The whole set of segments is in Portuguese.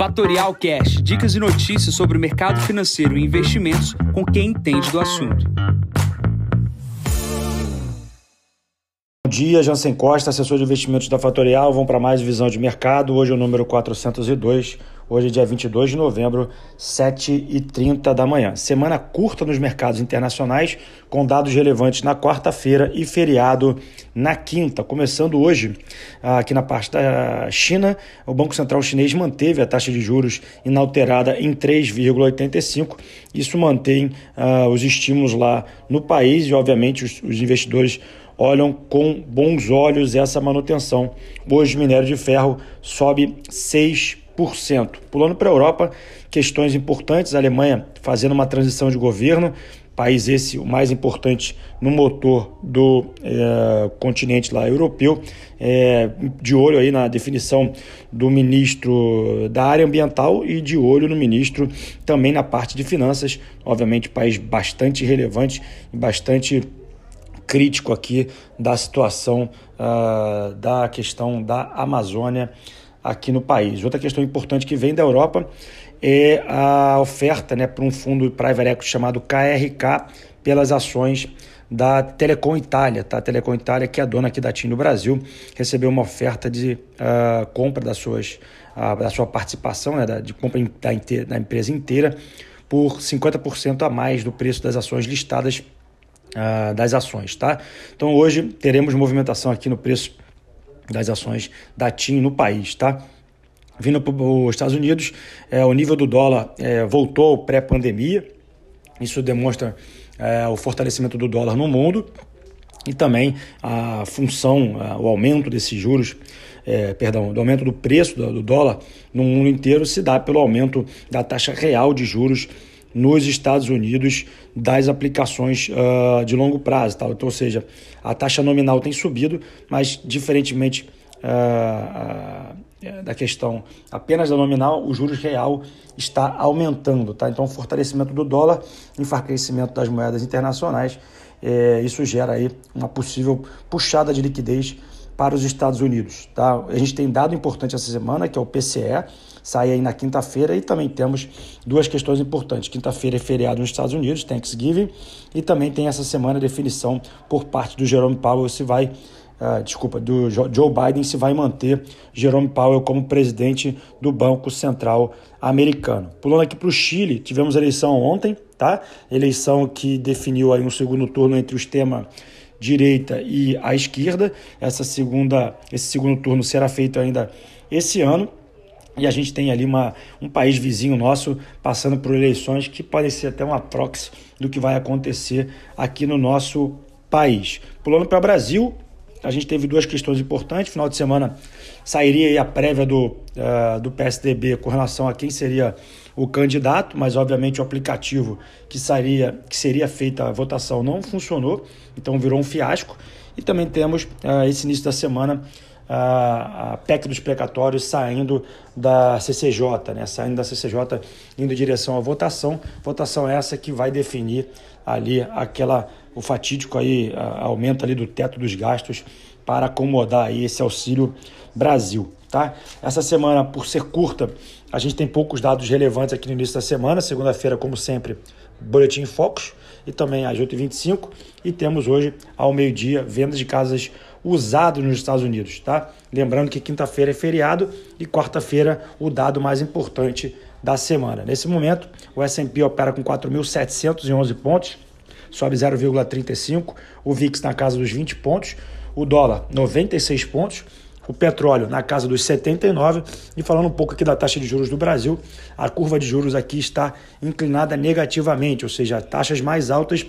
Fatorial Cash, dicas e notícias sobre o mercado financeiro e investimentos com quem entende do assunto. Bom dia, Jansen Costa, assessor de investimentos da Fatorial. Vamos para mais visão de mercado. Hoje é o número 402. Hoje é dia 22 de novembro, 7h30 da manhã. Semana curta nos mercados internacionais, com dados relevantes na quarta-feira e feriado na quinta. Começando hoje, aqui na parte da China, o Banco Central Chinês manteve a taxa de juros inalterada em 3,85. Isso mantém uh, os estímulos lá no país e, obviamente, os, os investidores olham com bons olhos essa manutenção. Hoje, o minério de ferro sobe 6%. Pulando para a Europa, questões importantes: a Alemanha fazendo uma transição de governo, país esse o mais importante no motor do é, continente lá europeu, é, de olho aí na definição do ministro da área ambiental e de olho no ministro também na parte de finanças, obviamente país bastante relevante e bastante crítico aqui da situação uh, da questão da Amazônia aqui no país. Outra questão importante que vem da Europa é a oferta né, para um fundo private equity chamado KRK pelas ações da Telecom Itália. Tá? A Telecom Itália, que é a dona aqui da TIM no Brasil, recebeu uma oferta de uh, compra das suas, uh, da sua participação, né, da, de compra da, da empresa inteira, por 50% a mais do preço das ações listadas uh, das ações, tá? Então hoje teremos movimentação aqui no preço das ações da TIM no país, tá? Vindo para os Estados Unidos, é, o nível do dólar é, voltou pré-pandemia. Isso demonstra é, o fortalecimento do dólar no mundo e também a função, o aumento desses juros, é, perdão, do aumento do preço do, do, dólar no mundo inteiro se dá pelo aumento da taxa real de juros nos Estados Unidos das aplicações uh, de longo prazo. Tá? Então, ou seja, a taxa nominal tem subido, mas diferentemente uh, uh, da questão apenas da nominal, o juros real está aumentando. Tá? Então, fortalecimento do dólar, enfraquecimento das moedas internacionais, eh, isso gera aí uma possível puxada de liquidez para os Estados Unidos. Tá? A gente tem dado importante essa semana, que é o PCE, sai aí na quinta-feira e também temos duas questões importantes. Quinta-feira é feriado nos Estados Unidos, Thanksgiving, e também tem essa semana a definição por parte do Jerome Powell se vai Uh, desculpa, do Joe Biden se vai manter Jerome Powell como presidente do Banco Central americano. Pulando aqui para o Chile, tivemos eleição ontem, tá? Eleição que definiu aí um segundo turno entre o extrema direita e a esquerda. Essa segunda, esse segundo turno será feito ainda esse ano. E a gente tem ali uma, um país vizinho nosso passando por eleições que podem ser até uma proxy do que vai acontecer aqui no nosso país. Pulando para o Brasil, a gente teve duas questões importantes. Final de semana sairia a prévia do, uh, do PSDB com relação a quem seria o candidato, mas obviamente o aplicativo que, seria, que seria feita a votação não funcionou, então virou um fiasco. E também temos uh, esse início da semana a, a PEC dos precatórios saindo da CCJ, né? saindo da CCJ, indo em direção à votação. Votação essa que vai definir ali aquela o fatídico aí a, aumento ali do teto dos gastos para acomodar esse auxílio Brasil, tá? Essa semana, por ser curta, a gente tem poucos dados relevantes aqui no início da semana. Segunda-feira, como sempre, Boletim Focus e também às 8h25. E temos hoje, ao meio-dia, vendas de casas usadas nos Estados Unidos, tá? Lembrando que quinta-feira é feriado e quarta-feira o dado mais importante da semana. Nesse momento, o S&P opera com 4.711 pontos, sobe 0,35, o VIX na casa dos 20 pontos, o dólar 96 pontos, o petróleo na casa dos 79 e falando um pouco aqui da taxa de juros do Brasil, a curva de juros aqui está inclinada negativamente, ou seja, taxas mais altas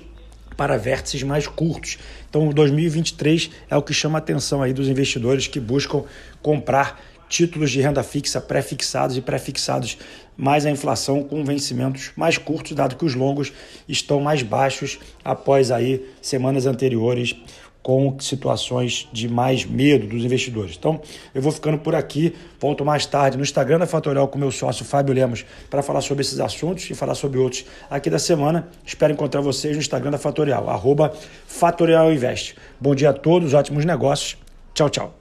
para vértices mais curtos. Então, 2023 é o que chama a atenção aí dos investidores que buscam comprar títulos de renda fixa pré-fixados e pré-fixados mais a inflação com vencimentos mais curtos, dado que os longos estão mais baixos após aí semanas anteriores com situações de mais medo dos investidores. Então, eu vou ficando por aqui, volto mais tarde no Instagram da Fatorial com meu sócio Fábio Lemos para falar sobre esses assuntos e falar sobre outros aqui da semana. Espero encontrar vocês no Instagram da Fatorial, arroba Fatorial Invest. Bom dia a todos, ótimos negócios. Tchau, tchau.